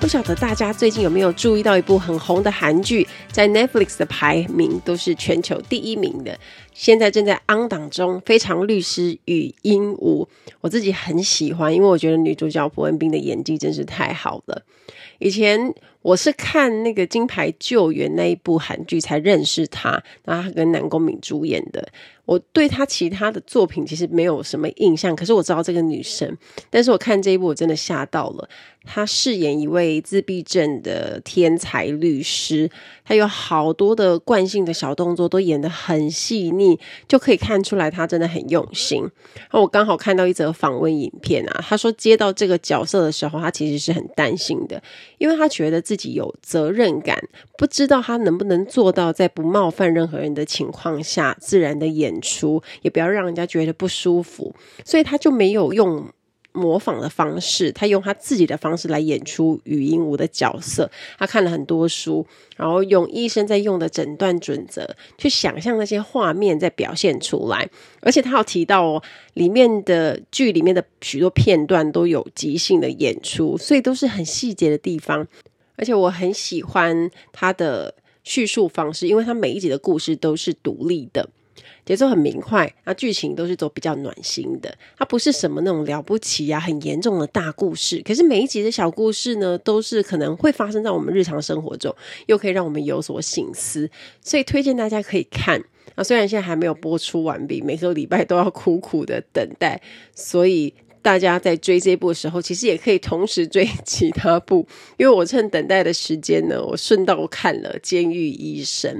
不晓得大家最近有没有注意到一部很红的韩剧，在 Netflix 的排名都是全球第一名的，现在正在 on 档中，《非常律师与鹦鹉》。我自己很喜欢，因为我觉得女主角朴恩斌的演技真是太好了。以前我是看那个《金牌救援》那一部韩剧才认识她，然后她跟南宫珉主演的。我对她其他的作品其实没有什么印象，可是我知道这个女生。但是我看这一部，我真的吓到了。他饰演一位自闭症的天才律师，他有好多的惯性的小动作都演得很细腻，就可以看出来他真的很用心。那我刚好看到一则访问影片啊，他说接到这个角色的时候，他其实是很担心的，因为他觉得自己有责任感，不知道他能不能做到在不冒犯任何人的情况下自然的演。出也不要让人家觉得不舒服，所以他就没有用模仿的方式，他用他自己的方式来演出禹英禑的角色。他看了很多书，然后用医生在用的诊断准则去想象那些画面在表现出来。而且他有提到哦，里面的剧里面的许多片段都有即兴的演出，所以都是很细节的地方。而且我很喜欢他的叙述方式，因为他每一集的故事都是独立的。节奏很明快，那剧情都是走比较暖心的，它不是什么那种了不起啊、很严重的大故事。可是每一集的小故事呢，都是可能会发生在我们日常生活中，又可以让我们有所醒思，所以推荐大家可以看。啊，虽然现在还没有播出完毕，每个礼拜都要苦苦的等待，所以。大家在追这部的时候，其实也可以同时追其他部，因为我趁等待的时间呢，我顺道看了《监狱医生》，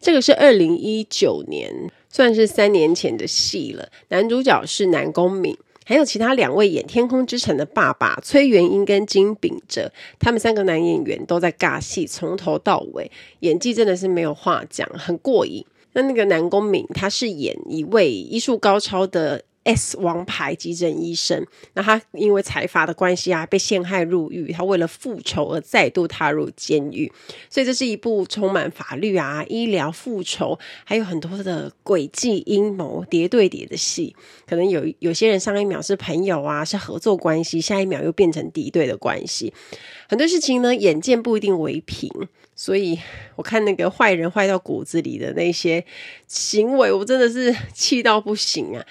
这个是二零一九年，算是三年前的戏了。男主角是南宫珉，还有其他两位演《天空之城》的爸爸崔元英跟金秉哲，他们三个男演员都在尬戏，从头到尾演技真的是没有话讲，很过瘾。那那个南宫珉，他是演一位医术高超的。S 王牌急诊医生，那他因为财阀的关系啊，被陷害入狱。他为了复仇而再度踏入监狱，所以这是一部充满法律啊、医疗、复仇，还有很多的诡计阴谋叠对叠的戏。可能有有些人上一秒是朋友啊，是合作关系，下一秒又变成敌对的关系。很多事情呢，眼见不一定为凭。所以我看那个坏人坏到骨子里的那些行为，我真的是气到不行啊！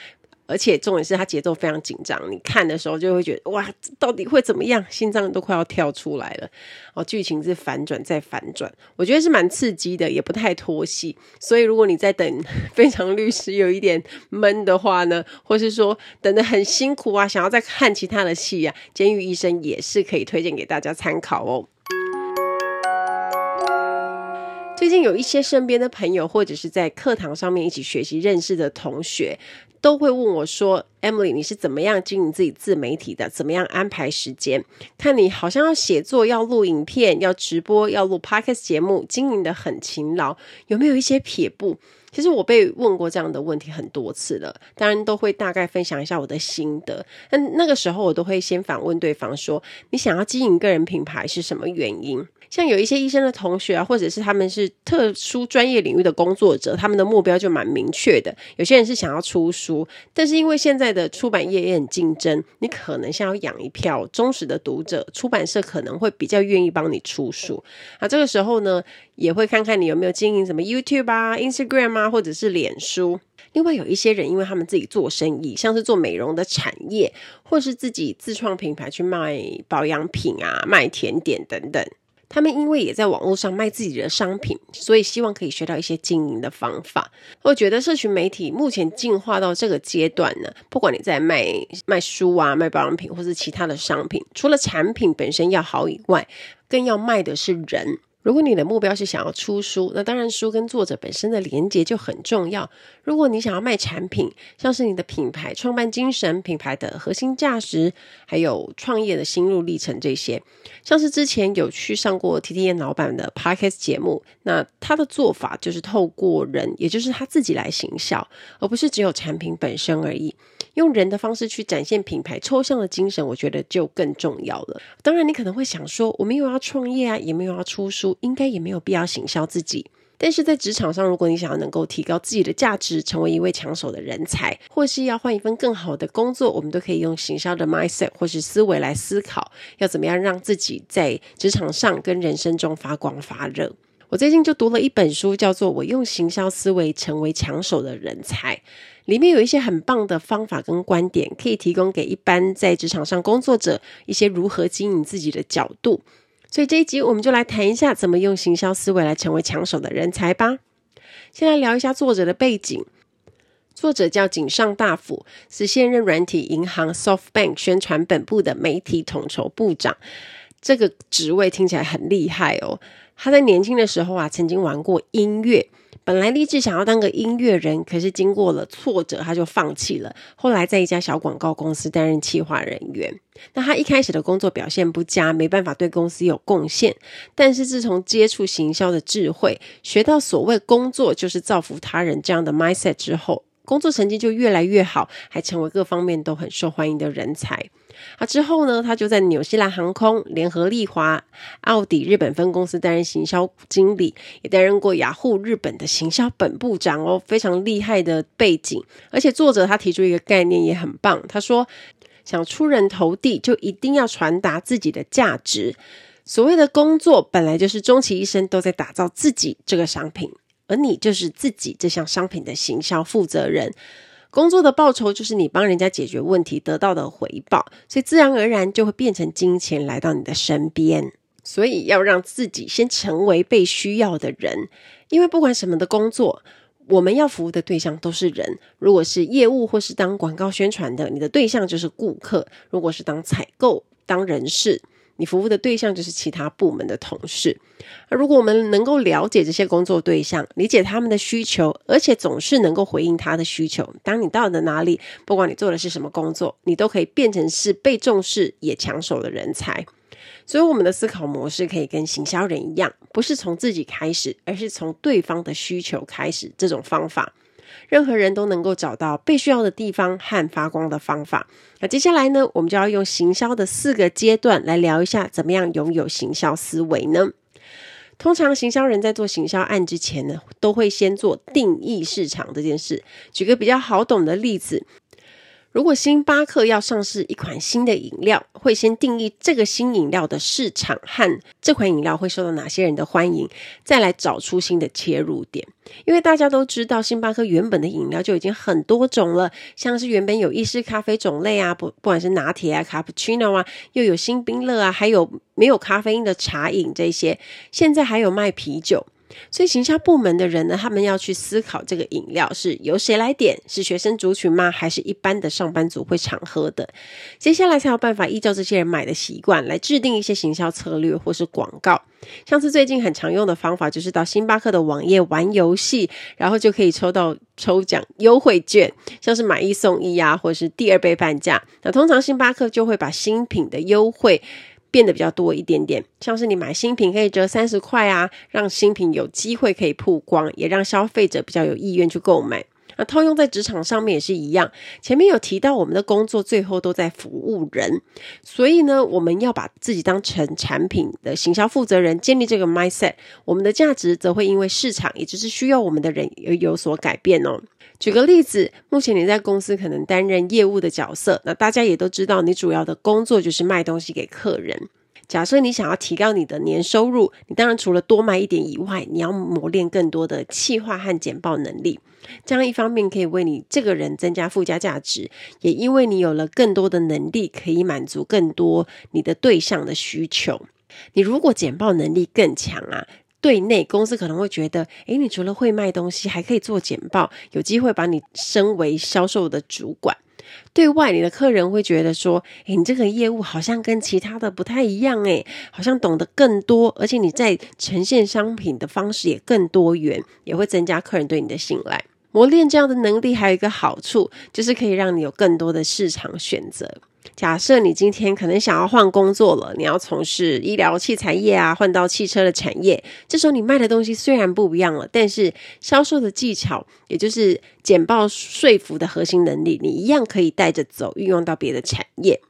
而且重点是它节奏非常紧张，你看的时候就会觉得哇，到底会怎么样？心脏都快要跳出来了。哦，剧情是反转再反转，我觉得是蛮刺激的，也不太拖戏。所以如果你在等《非常律师》有一点闷的话呢，或是说等得很辛苦啊，想要再看其他的戏啊，《监狱医生》也是可以推荐给大家参考哦。最近有一些身边的朋友，或者是在课堂上面一起学习认识的同学。都会问我说：“Emily，你是怎么样经营自己自媒体的？怎么样安排时间？看你好像要写作、要录影片、要直播、要录 Podcast 节目，经营的很勤劳，有没有一些撇步？”其实我被问过这样的问题很多次了，当然都会大概分享一下我的心得。但那个时候我都会先反问对方说：“你想要经营个人品牌是什么原因？”像有一些医生的同学啊，或者是他们是特殊专业领域的工作者，他们的目标就蛮明确的。有些人是想要出书，但是因为现在的出版业也很竞争，你可能想要养一票忠实的读者，出版社可能会比较愿意帮你出书。啊，这个时候呢，也会看看你有没有经营什么 YouTube 啊、Instagram 啊，或者是脸书。另外有一些人，因为他们自己做生意，像是做美容的产业，或是自己自创品牌去卖保养品啊、卖甜点等等。他们因为也在网络上卖自己的商品，所以希望可以学到一些经营的方法。我觉得社群媒体目前进化到这个阶段呢，不管你在卖卖书啊、卖保养品，或是其他的商品，除了产品本身要好以外，更要卖的是人。如果你的目标是想要出书，那当然书跟作者本身的连结就很重要。如果你想要卖产品，像是你的品牌创办精神、品牌的核心价值，还有创业的心路历程这些，像是之前有去上过 TTN 老板的 Podcast 节目，那他的做法就是透过人，也就是他自己来行销，而不是只有产品本身而已。用人的方式去展现品牌抽象的精神，我觉得就更重要了。当然，你可能会想说，我没有要创业啊，也没有要出书，应该也没有必要行销自己。但是在职场上，如果你想要能够提高自己的价值，成为一位抢手的人才，或是要换一份更好的工作，我们都可以用行销的 mindset 或是思维来思考，要怎么样让自己在职场上跟人生中发光发热。我最近就读了一本书，叫做《我用行销思维成为抢手的人才》，里面有一些很棒的方法跟观点，可以提供给一般在职场上工作者一些如何经营自己的角度。所以这一集我们就来谈一下，怎么用行销思维来成为抢手的人才吧。先来聊一下作者的背景，作者叫井上大辅，是现任软体银行 SoftBank 宣传本部的媒体统筹部长，这个职位听起来很厉害哦。他在年轻的时候啊，曾经玩过音乐，本来立志想要当个音乐人，可是经过了挫折，他就放弃了。后来在一家小广告公司担任企划人员。那他一开始的工作表现不佳，没办法对公司有贡献。但是自从接触行销的智慧，学到所谓工作就是造福他人这样的 mindset 之后，工作成绩就越来越好，还成为各方面都很受欢迎的人才。啊，之后呢，他就在纽西兰航空、联合利华、奥迪日本分公司担任行销经理，也担任过雅虎日本的行销本部长哦，非常厉害的背景。而且作者他提出一个概念也很棒，他说，想出人头地，就一定要传达自己的价值。所谓的工作，本来就是终其一生都在打造自己这个商品，而你就是自己这项商品的行销负责人。工作的报酬就是你帮人家解决问题得到的回报，所以自然而然就会变成金钱来到你的身边。所以要让自己先成为被需要的人，因为不管什么的工作，我们要服务的对象都是人。如果是业务或是当广告宣传的，你的对象就是顾客；如果是当采购、当人事。你服务的对象就是其他部门的同事，而如果我们能够了解这些工作对象，理解他们的需求，而且总是能够回应他的需求，当你到了哪里，不管你做的是什么工作，你都可以变成是被重视也抢手的人才。所以，我们的思考模式可以跟行销人一样，不是从自己开始，而是从对方的需求开始。这种方法。任何人都能够找到被需要的地方和发光的方法。那接下来呢，我们就要用行销的四个阶段来聊一下，怎么样拥有行销思维呢？通常行销人在做行销案之前呢，都会先做定义市场这件事。举个比较好懂的例子。如果星巴克要上市一款新的饮料，会先定义这个新饮料的市场和这款饮料会受到哪些人的欢迎，再来找出新的切入点。因为大家都知道，星巴克原本的饮料就已经很多种了，像是原本有意式咖啡种类啊，不不管是拿铁啊、卡布奇诺啊，又有星冰乐啊，还有没有咖啡因的茶饮这些，现在还有卖啤酒。所以行销部门的人呢，他们要去思考这个饮料是由谁来点，是学生族群吗？还是一般的上班族会常喝的？接下来才有办法依照这些人买的习惯来制定一些行销策略或是广告。像是最近很常用的方法，就是到星巴克的网页玩游戏，然后就可以抽到抽奖优惠券，像是买一送一啊，或者是第二杯半价。那通常星巴克就会把新品的优惠。变得比较多一点点，像是你买新品可以折三十块啊，让新品有机会可以曝光，也让消费者比较有意愿去购买。那套用在职场上面也是一样。前面有提到，我们的工作最后都在服务人，所以呢，我们要把自己当成产品的行销负责人，建立这个 mindset，我们的价值则会因为市场，也就是需要我们的人而有所改变哦。举个例子，目前你在公司可能担任业务的角色，那大家也都知道，你主要的工作就是卖东西给客人。假设你想要提高你的年收入，你当然除了多卖一点以外，你要磨练更多的企划和简报能力。这样一方面可以为你这个人增加附加价值，也因为你有了更多的能力，可以满足更多你的对象的需求。你如果简报能力更强啊。对内公司可能会觉得，诶，你除了会卖东西，还可以做简报，有机会把你升为销售的主管。对外，你的客人会觉得说：“诶，你这个业务好像跟其他的不太一样，诶，好像懂得更多，而且你在呈现商品的方式也更多元，也会增加客人对你的信赖。”磨练这样的能力还有一个好处，就是可以让你有更多的市场选择。假设你今天可能想要换工作了，你要从事医疗器材业啊，换到汽车的产业，这时候你卖的东西虽然不一样了，但是销售的技巧，也就是简报说服的核心能力，你一样可以带着走，运用到别的产业。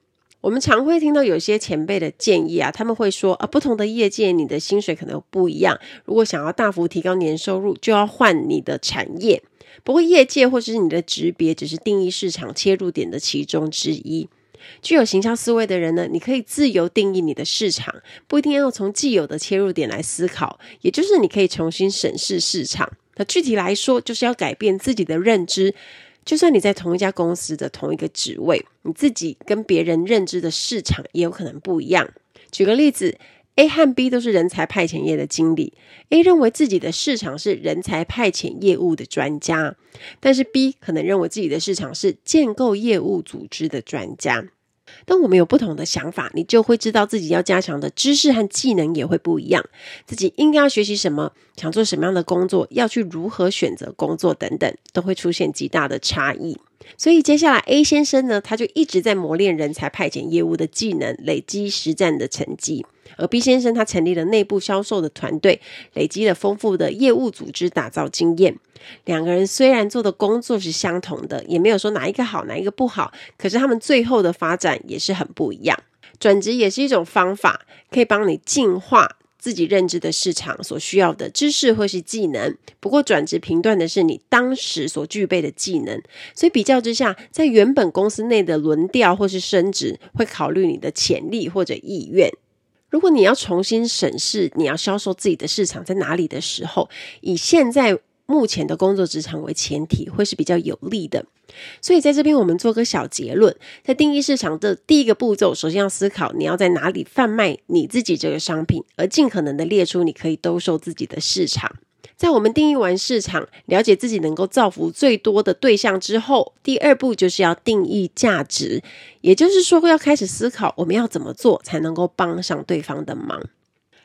我们常会听到有些前辈的建议啊，他们会说啊，不同的业界你的薪水可能不一样，如果想要大幅提高年收入，就要换你的产业。不过业界或者是你的职别，只是定义市场切入点的其中之一。具有形象思维的人呢，你可以自由定义你的市场，不一定要从既有的切入点来思考，也就是你可以重新审视市场。那具体来说，就是要改变自己的认知。就算你在同一家公司的同一个职位，你自己跟别人认知的市场也有可能不一样。举个例子，A 和 B 都是人才派遣业的经理，A 认为自己的市场是人才派遣业务的专家，但是 B 可能认为自己的市场是建构业务组织的专家。当我们有不同的想法，你就会知道自己要加强的知识和技能也会不一样，自己应该要学习什么，想做什么样的工作，要去如何选择工作等等，都会出现极大的差异。所以接下来 A 先生呢，他就一直在磨练人才派遣业务的技能，累积实战的成绩。而 B 先生他成立了内部销售的团队，累积了丰富的业务组织打造经验。两个人虽然做的工作是相同的，也没有说哪一个好，哪一个不好，可是他们最后的发展也是很不一样。转职也是一种方法，可以帮你进化自己认知的市场所需要的知识或是技能。不过转职评断的是你当时所具备的技能，所以比较之下，在原本公司内的轮调或是升职，会考虑你的潜力或者意愿。如果你要重新审视你要销售自己的市场在哪里的时候，以现在目前的工作职场为前提，会是比较有利的。所以在这边我们做个小结论，在定义市场的第一个步骤，首先要思考你要在哪里贩卖你自己这个商品，而尽可能的列出你可以兜售自己的市场。在我们定义完市场，了解自己能够造福最多的对象之后，第二步就是要定义价值，也就是说要开始思考我们要怎么做才能够帮上对方的忙。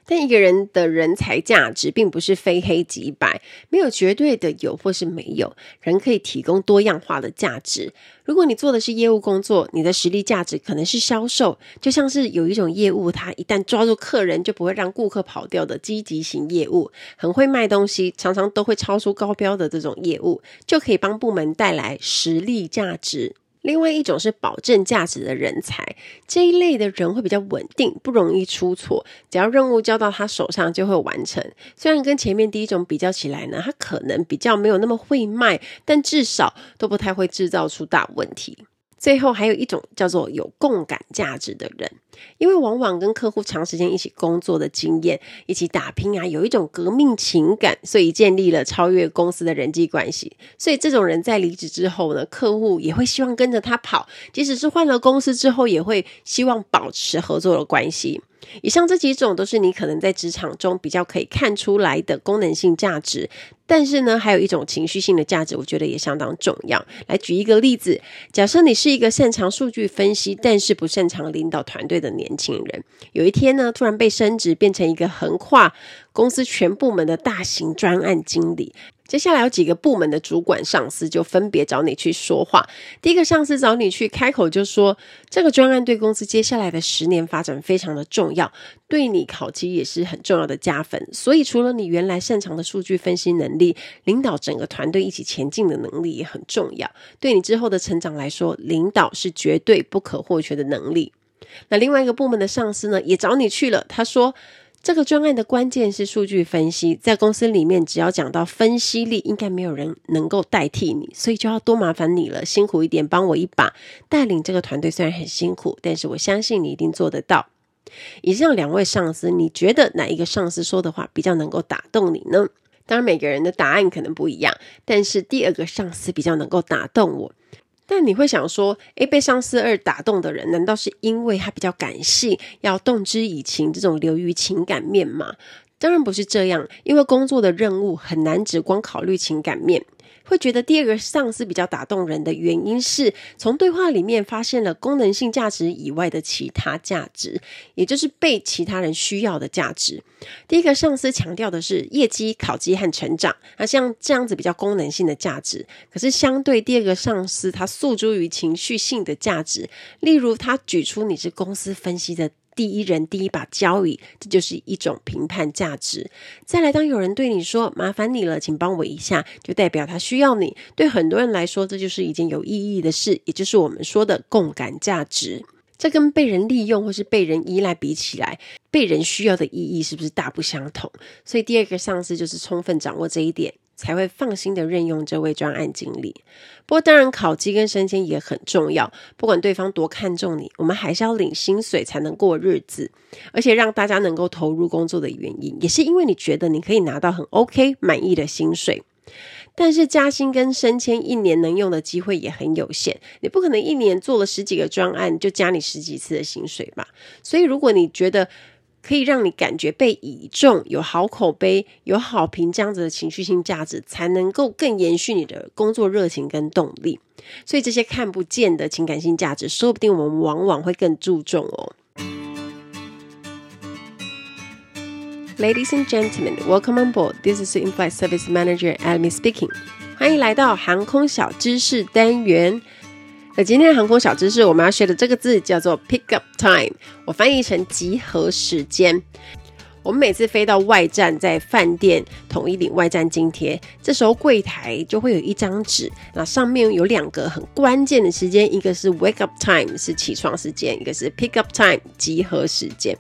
但一个人的人才价值并不是非黑即白，没有绝对的有或是没有。人可以提供多样化的价值。如果你做的是业务工作，你的实力价值可能是销售，就像是有一种业务，它一旦抓住客人，就不会让顾客跑掉的积极型业务，很会卖东西，常常都会超出高标的这种业务，就可以帮部门带来实力价值。另外一种是保证价值的人才，这一类的人会比较稳定，不容易出错，只要任务交到他手上就会完成。虽然跟前面第一种比较起来呢，他可能比较没有那么会卖，但至少都不太会制造出大问题。最后还有一种叫做有共感价值的人，因为往往跟客户长时间一起工作的经验，一起打拼啊，有一种革命情感，所以建立了超越公司的人际关系。所以这种人在离职之后呢，客户也会希望跟着他跑，即使是换了公司之后，也会希望保持合作的关系。以上这几种都是你可能在职场中比较可以看出来的功能性价值，但是呢，还有一种情绪性的价值，我觉得也相当重要。来举一个例子，假设你是一个擅长数据分析，但是不擅长领导团队的年轻人，有一天呢，突然被升职，变成一个横跨公司全部门的大型专案经理。接下来有几个部门的主管上司就分别找你去说话。第一个上司找你去开口就说，这个专案对公司接下来的十年发展非常的重要，对你考级也是很重要的加分。所以除了你原来擅长的数据分析能力，领导整个团队一起前进的能力也很重要。对你之后的成长来说，领导是绝对不可或缺的能力。那另外一个部门的上司呢，也找你去了，他说。这个专案的关键是数据分析，在公司里面，只要讲到分析力，应该没有人能够代替你，所以就要多麻烦你了，辛苦一点，帮我一把，带领这个团队虽然很辛苦，但是我相信你一定做得到。以上两位上司，你觉得哪一个上司说的话比较能够打动你呢？当然，每个人的答案可能不一样，但是第二个上司比较能够打动我。但你会想说，诶，被上司二打动的人，难道是因为他比较感性，要动之以情，这种流于情感面吗？当然不是这样，因为工作的任务很难只光考虑情感面。会觉得第二个上司比较打动人的原因是，从对话里面发现了功能性价值以外的其他价值，也就是被其他人需要的价值。第一个上司强调的是业绩、考绩和成长，那像这样子比较功能性的价值。可是相对第二个上司，他诉诸于情绪性的价值，例如他举出你是公司分析的。第一人第一把交椅，这就是一种评判价值。再来，当有人对你说“麻烦你了，请帮我一下”，就代表他需要你。对很多人来说，这就是一件有意义的事，也就是我们说的共感价值。这跟被人利用或是被人依赖比起来，被人需要的意义是不是大不相同？所以，第二个上司就是充分掌握这一点。才会放心的任用这位专案经理。不过，当然考绩跟升迁也很重要。不管对方多看重你，我们还是要领薪水才能过日子。而且，让大家能够投入工作的原因，也是因为你觉得你可以拿到很 OK 满意的薪水。但是，加薪跟升迁一年能用的机会也很有限。你不可能一年做了十几个专案就加你十几次的薪水吧？所以，如果你觉得，可以让你感觉被倚重，有好口碑，有好评，这样子的情绪性价值，才能够更延续你的工作热情跟动力。所以这些看不见的情感性价值，说不定我们往往会更注重哦。Ladies and gentlemen, welcome on board. This is the in-flight service manager, Amy speaking. 欢迎来到航空小知识单元。那今天的航空小知识，我们要学的这个字叫做 pick up time，我翻译成集合时间。我们每次飞到外站，在饭店统一领外站津贴，这时候柜台就会有一张纸，那上面有两个很关键的时间，一个是 wake up time，是起床时间，一个是 pick up time，集合时间。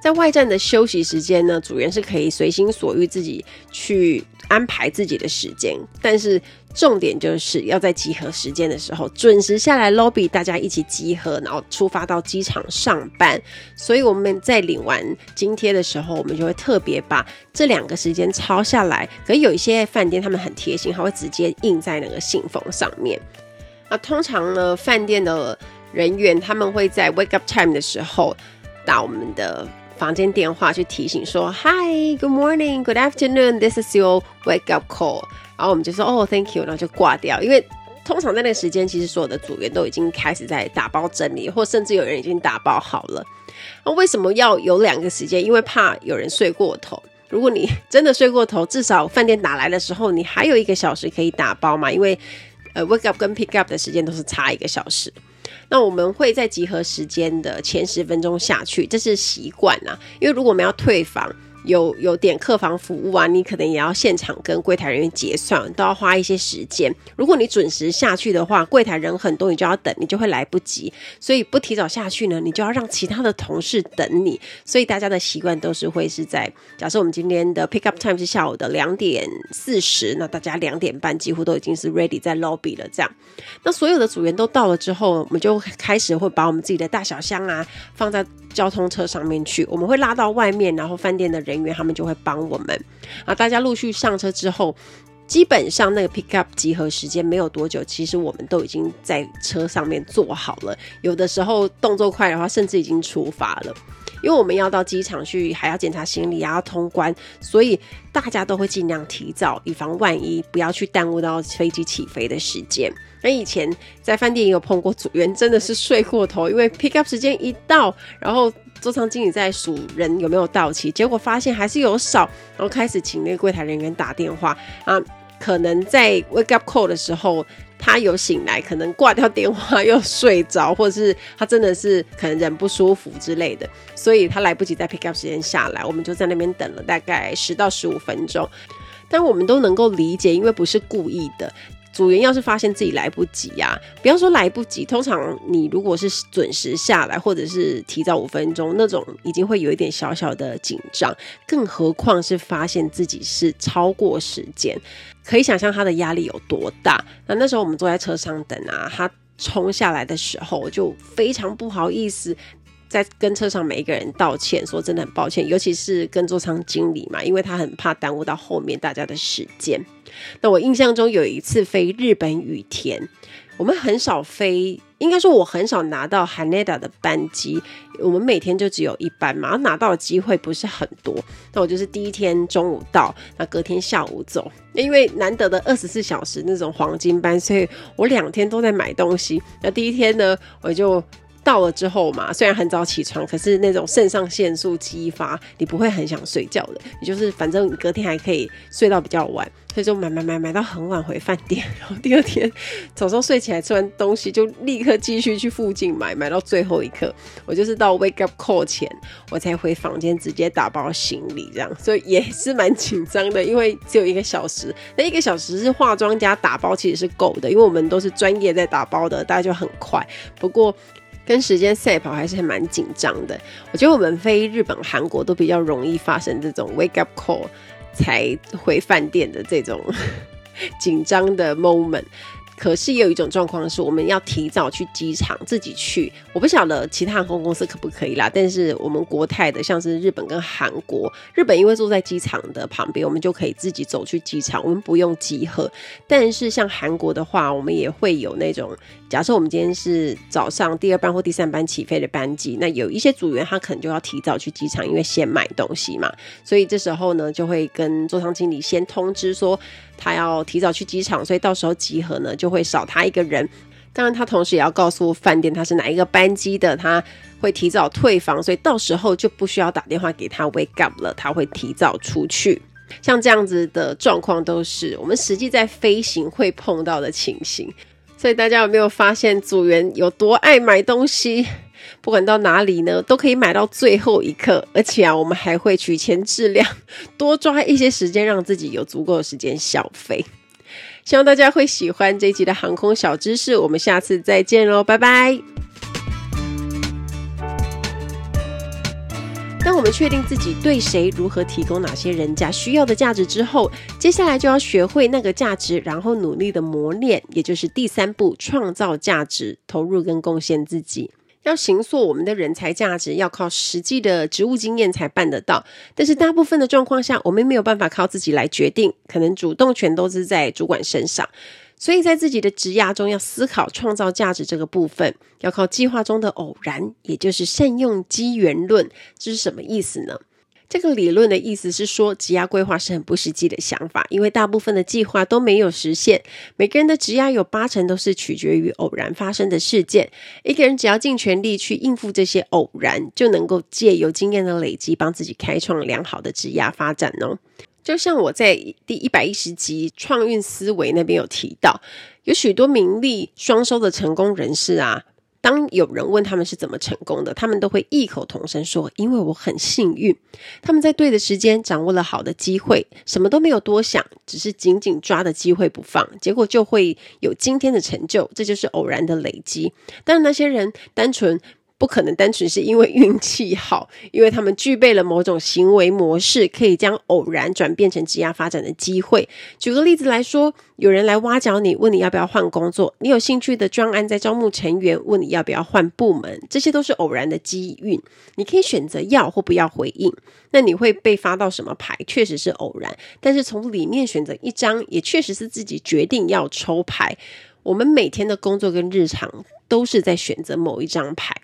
在外站的休息时间呢，组员是可以随心所欲自己去安排自己的时间，但是重点就是要在集合时间的时候准时下来 lobby，大家一起集合，然后出发到机场上班。所以我们在领完津贴的时候，我们就会特别把这两个时间抄下来。可有一些饭店他们很贴心，他会直接印在那个信封上面。那通常呢，饭店的人员他们会在 wake up time 的时候打我们的。房间电话去提醒说：“Hi, good morning, good afternoon. This is your wake up call。”然后我们就说：“哦，Thank you。”然后就挂掉。因为通常在那个时间，其实所有的组员都已经开始在打包整理，或甚至有人已经打包好了。那为什么要有两个时间？因为怕有人睡过头。如果你真的睡过头，至少饭店打来的时候，你还有一个小时可以打包嘛。因为呃，wake up 跟 pick up 的时间都是差一个小时。那我们会在集合时间的前十分钟下去，这是习惯啊。因为如果我们要退房，有有点客房服务啊，你可能也要现场跟柜台人员结算，都要花一些时间。如果你准时下去的话，柜台人很多，你就要等，你就会来不及。所以不提早下去呢，你就要让其他的同事等你。所以大家的习惯都是会是在，假设我们今天的 pick up time 是下午的两点四十，那大家两点半几乎都已经是 ready 在 lobby 了。这样，那所有的组员都到了之后，我们就开始会把我们自己的大小箱啊放在交通车上面去，我们会拉到外面，然后饭店的人员他们就会帮我们。啊，大家陆续上车之后，基本上那个 pick up 集合时间没有多久，其实我们都已经在车上面坐好了。有的时候动作快的话，甚至已经出发了，因为我们要到机场去，还要检查行李，啊要通关，所以大家都会尽量提早，以防万一，不要去耽误到飞机起飞的时间。那以前在饭店也有碰过组员，真的是睡过头，因为 pick up 时间一到，然后座舱经理在数人有没有到齐，结果发现还是有少，然后开始请那个柜台人员打电话啊，可能在 wake up call 的时候他有醒来，可能挂掉电话又睡着，或者是他真的是可能人不舒服之类的，所以他来不及在 pick up 时间下来，我们就在那边等了大概十到十五分钟，但我们都能够理解，因为不是故意的。组员要是发现自己来不及呀、不要说来不及，通常你如果是准时下来，或者是提早五分钟，那种已经会有一点小小的紧张，更何况是发现自己是超过时间，可以想象他的压力有多大。那那时候我们坐在车上等啊，他冲下来的时候就非常不好意思。在跟车上每一个人道歉，说真的很抱歉，尤其是跟座舱经理嘛，因为他很怕耽误到后面大家的时间。那我印象中有一次飞日本羽田，我们很少飞应该说我很少拿到 Haneda 的班机，我们每天就只有一班嘛，拿到的机会不是很多。那我就是第一天中午到，那隔天下午走，因为难得的二十四小时那种黄金班，所以我两天都在买东西。那第一天呢，我就。到了之后嘛，虽然很早起床，可是那种肾上腺素激发，你不会很想睡觉的。你就是反正你隔天还可以睡到比较晚，所以就买买买买到很晚回饭店，然后第二天早上睡起来吃完东西就立刻继续去附近买，买到最后一刻，我就是到 wake up call 前我才回房间直接打包行李这样，所以也是蛮紧张的，因为只有一个小时，那一个小时是化妆加打包其实是够的，因为我们都是专业在打包的，大家就很快。不过。跟时间赛跑还是蛮紧张的。我觉得我们飞日本、韩国都比较容易发生这种 wake up call 才回饭店的这种 紧张的 moment。可是也有一种状况是，我们要提早去机场自己去。我不晓得其他航空公司可不可以啦，但是我们国泰的，像是日本跟韩国，日本因为坐在机场的旁边，我们就可以自己走去机场，我们不用集合。但是像韩国的话，我们也会有那种，假设我们今天是早上第二班或第三班起飞的班机，那有一些组员他可能就要提早去机场，因为先买东西嘛，所以这时候呢，就会跟座舱经理先通知说。他要提早去机场，所以到时候集合呢就会少他一个人。当然，他同时也要告诉饭店他是哪一个班机的，他会提早退房，所以到时候就不需要打电话给他 wake up 了，他会提早出去。像这样子的状况都是我们实际在飞行会碰到的情形。所以大家有没有发现组员有多爱买东西？不管到哪里呢，都可以买到最后一刻，而且啊，我们还会取钱质量，多抓一些时间，让自己有足够的时间消费。希望大家会喜欢这一集的航空小知识，我们下次再见喽，拜拜。当我们确定自己对谁、如何提供哪些人家需要的价值之后，接下来就要学会那个价值，然后努力的磨练，也就是第三步，创造价值，投入跟贡献自己。要行塑我们的人才价值，要靠实际的职务经验才办得到。但是大部分的状况下，我们没有办法靠自己来决定，可能主动权都是在主管身上。所以在自己的职涯中，要思考创造价值这个部分，要靠计划中的偶然，也就是善用机缘论。这是什么意思呢？这个理论的意思是说，职涯规划是很不实际的想法，因为大部分的计划都没有实现。每个人的职涯有八成都是取决于偶然发生的事件。一个人只要尽全力去应付这些偶然，就能够借由经验的累积，帮自己开创良好的职涯发展哦。就像我在第一百一十集创运思维那边有提到，有许多名利双收的成功人士啊。当有人问他们是怎么成功的，他们都会异口同声说：“因为我很幸运，他们在对的时间掌握了好的机会，什么都没有多想，只是紧紧抓着机会不放，结果就会有今天的成就。这就是偶然的累积。但，那些人单纯。”不可能单纯是因为运气好，因为他们具备了某种行为模式，可以将偶然转变成职业发展的机会。举个例子来说，有人来挖角你，问你要不要换工作；你有兴趣的专案在招募成员，问你要不要换部门，这些都是偶然的机运。你可以选择要或不要回应。那你会被发到什么牌，确实是偶然，但是从里面选择一张，也确实是自己决定要抽牌。我们每天的工作跟日常都是在选择某一张牌。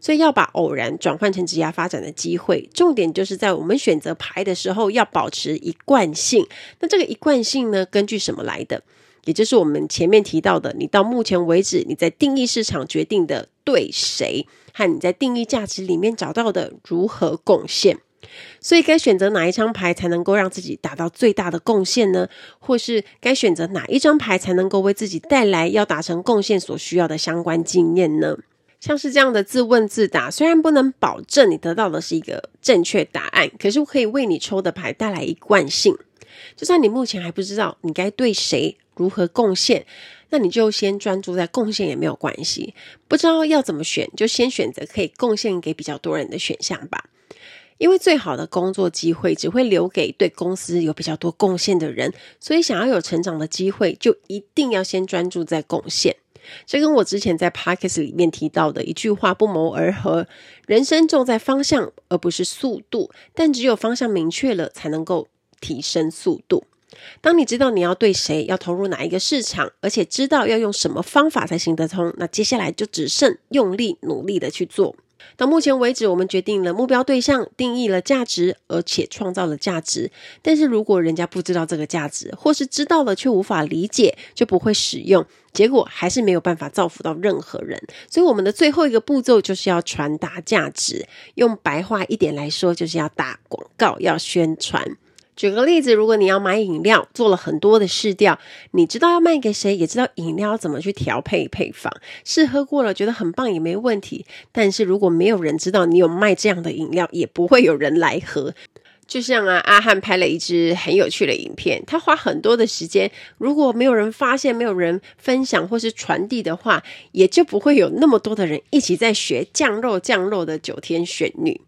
所以要把偶然转换成职业发展的机会，重点就是在我们选择牌的时候要保持一贯性。那这个一贯性呢，根据什么来的？也就是我们前面提到的，你到目前为止你在定义市场决定的对谁，和你在定义价值里面找到的如何贡献。所以该选择哪一张牌才能够让自己达到最大的贡献呢？或是该选择哪一张牌才能够为自己带来要达成贡献所需要的相关经验呢？像是这样的自问自答，虽然不能保证你得到的是一个正确答案，可是可以为你抽的牌带来一贯性。就算你目前还不知道你该对谁如何贡献，那你就先专注在贡献也没有关系。不知道要怎么选，就先选择可以贡献给比较多人的选项吧。因为最好的工作机会只会留给对公司有比较多贡献的人，所以想要有成长的机会，就一定要先专注在贡献。这跟我之前在 Podcast 里面提到的一句话不谋而合：人生重在方向，而不是速度。但只有方向明确了，才能够提升速度。当你知道你要对谁，要投入哪一个市场，而且知道要用什么方法才行得通，那接下来就只剩用力努力的去做。到目前为止，我们决定了目标对象，定义了价值，而且创造了价值。但是如果人家不知道这个价值，或是知道了却无法理解，就不会使用，结果还是没有办法造福到任何人。所以我们的最后一个步骤就是要传达价值。用白话一点来说，就是要打广告，要宣传。举个例子，如果你要买饮料，做了很多的试调，你知道要卖给谁，也知道饮料怎么去调配配方，试喝过了，觉得很棒也没问题。但是如果没有人知道你有卖这样的饮料，也不会有人来喝。就像啊，阿汉拍了一支很有趣的影片，他花很多的时间，如果没有人发现，没有人分享或是传递的话，也就不会有那么多的人一起在学酱肉酱肉的九天玄女。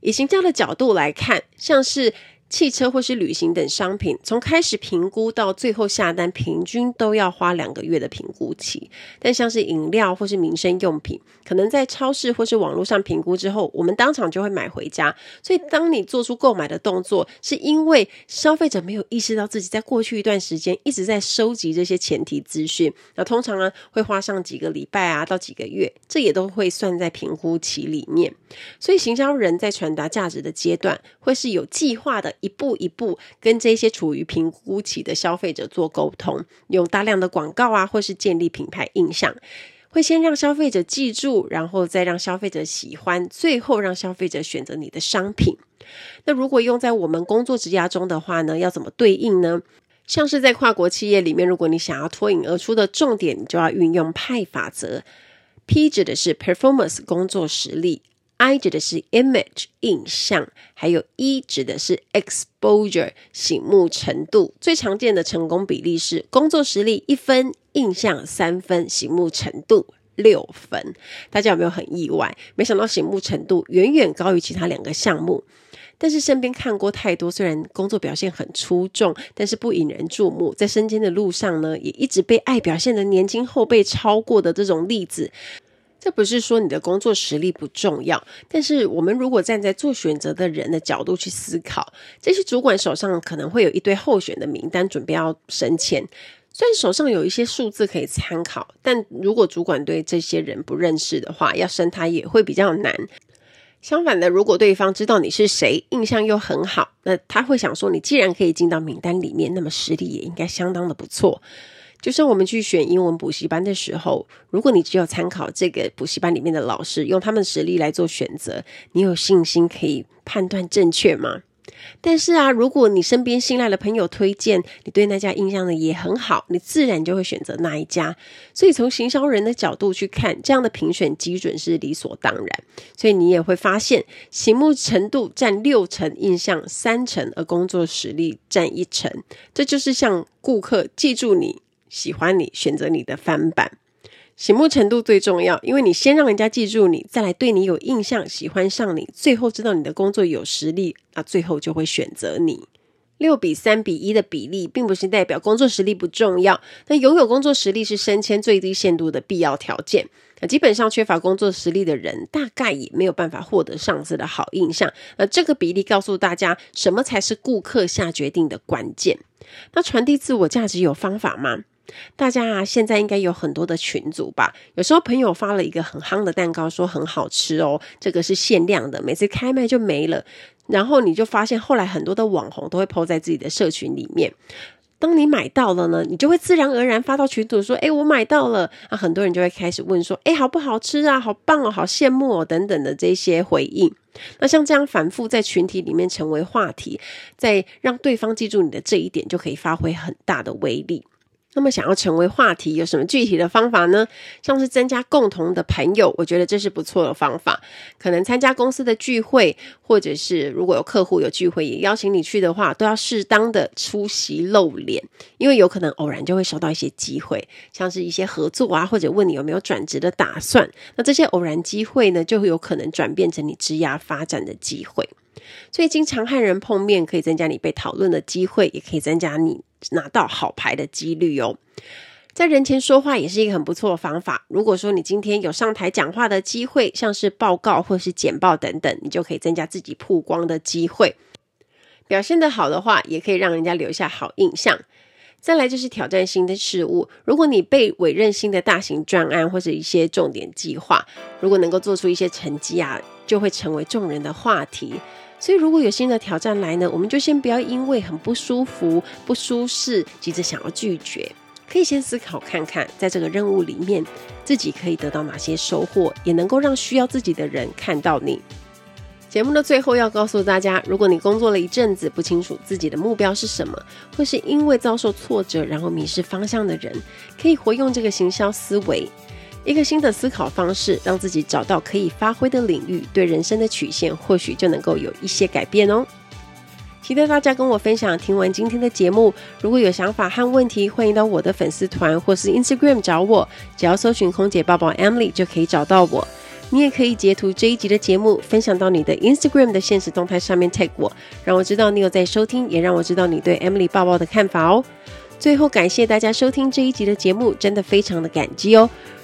以行销的角度来看，像是。汽车或是旅行等商品，从开始评估到最后下单，平均都要花两个月的评估期。但像是饮料或是民生用品，可能在超市或是网络上评估之后，我们当场就会买回家。所以，当你做出购买的动作，是因为消费者没有意识到自己在过去一段时间一直在收集这些前提资讯。那通常呢，会花上几个礼拜啊到几个月，这也都会算在评估期里面。所以，行销人在传达价值的阶段，会是有计划的。一步一步跟这些处于评估期的消费者做沟通，用大量的广告啊，或是建立品牌印象，会先让消费者记住，然后再让消费者喜欢，最后让消费者选择你的商品。那如果用在我们工作职涯中的话呢，要怎么对应呢？像是在跨国企业里面，如果你想要脱颖而出的重点，你就要运用派法则。P 指的是 performance 工作实力。I 指的是 image 印象，还有 E 指的是 exposure 醒目程度。最常见的成功比例是工作实力一分，印象三分，醒目程度六分。大家有没有很意外？没想到醒目程度远远高于其他两个项目。但是身边看过太多，虽然工作表现很出众，但是不引人注目，在升迁的路上呢，也一直被爱表现的年轻后辈超过的这种例子。这不是说你的工作实力不重要，但是我们如果站在做选择的人的角度去思考，这些主管手上可能会有一堆候选的名单，准备要升迁。虽然手上有一些数字可以参考，但如果主管对这些人不认识的话，要升他也会比较难。相反的，如果对方知道你是谁，印象又很好，那他会想说，你既然可以进到名单里面，那么实力也应该相当的不错。就像我们去选英文补习班的时候，如果你只有参考这个补习班里面的老师，用他们的实力来做选择，你有信心可以判断正确吗？但是啊，如果你身边信赖的朋友推荐，你对那家印象呢也很好，你自然就会选择那一家。所以从行销人的角度去看，这样的评选基准是理所当然。所以你也会发现，醒目程度占六成，印象三成，而工作实力占一成。这就是向顾客记住你。喜欢你，选择你的翻版，醒目程度最重要，因为你先让人家记住你，再来对你有印象，喜欢上你，最后知道你的工作有实力，那最后就会选择你。六比三比一的比例，并不是代表工作实力不重要，那拥有工作实力是升迁最低限度的必要条件。那基本上缺乏工作实力的人，大概也没有办法获得上司的好印象。那这个比例告诉大家，什么才是顾客下决定的关键？那传递自我价值有方法吗？大家啊，现在应该有很多的群组吧？有时候朋友发了一个很夯的蛋糕，说很好吃哦，这个是限量的，每次开卖就没了。然后你就发现，后来很多的网红都会 po 在自己的社群里面。当你买到了呢，你就会自然而然发到群组说：“诶，我买到了。”啊，很多人就会开始问说：“诶，好不好吃啊？好棒哦，好羡慕哦，等等的这些回应。”那像这样反复在群体里面成为话题，在让对方记住你的这一点，就可以发挥很大的威力。那么想要成为话题，有什么具体的方法呢？像是增加共同的朋友，我觉得这是不错的方法。可能参加公司的聚会，或者是如果有客户有聚会也邀请你去的话，都要适当的出席露脸，因为有可能偶然就会收到一些机会，像是一些合作啊，或者问你有没有转职的打算。那这些偶然机会呢，就会有可能转变成你职涯发展的机会。所以经常和人碰面，可以增加你被讨论的机会，也可以增加你拿到好牌的几率哦，在人前说话也是一个很不错的方法。如果说你今天有上台讲话的机会，像是报告或是简报等等，你就可以增加自己曝光的机会。表现得好的话，也可以让人家留下好印象。再来就是挑战新的事物。如果你被委任新的大型专案或者一些重点计划，如果能够做出一些成绩啊，就会成为众人的话题。所以如果有新的挑战来呢，我们就先不要因为很不舒服、不舒适，急着想要拒绝，可以先思考看看，在这个任务里面，自己可以得到哪些收获，也能够让需要自己的人看到你。节目的最后要告诉大家，如果你工作了一阵子，不清楚自己的目标是什么，或是因为遭受挫折然后迷失方向的人，可以活用这个行销思维，一个新的思考方式，让自己找到可以发挥的领域，对人生的曲线或许就能够有一些改变哦。期待大家跟我分享。听完今天的节目，如果有想法和问题，欢迎到我的粉丝团或是 Instagram 找我，只要搜寻空姐抱抱 Emily 就可以找到我。你也可以截图这一集的节目，分享到你的 Instagram 的现实动态上面 tag 我，让我知道你有在收听，也让我知道你对 Emily 抱抱的看法哦。最后，感谢大家收听这一集的节目，真的非常的感激哦。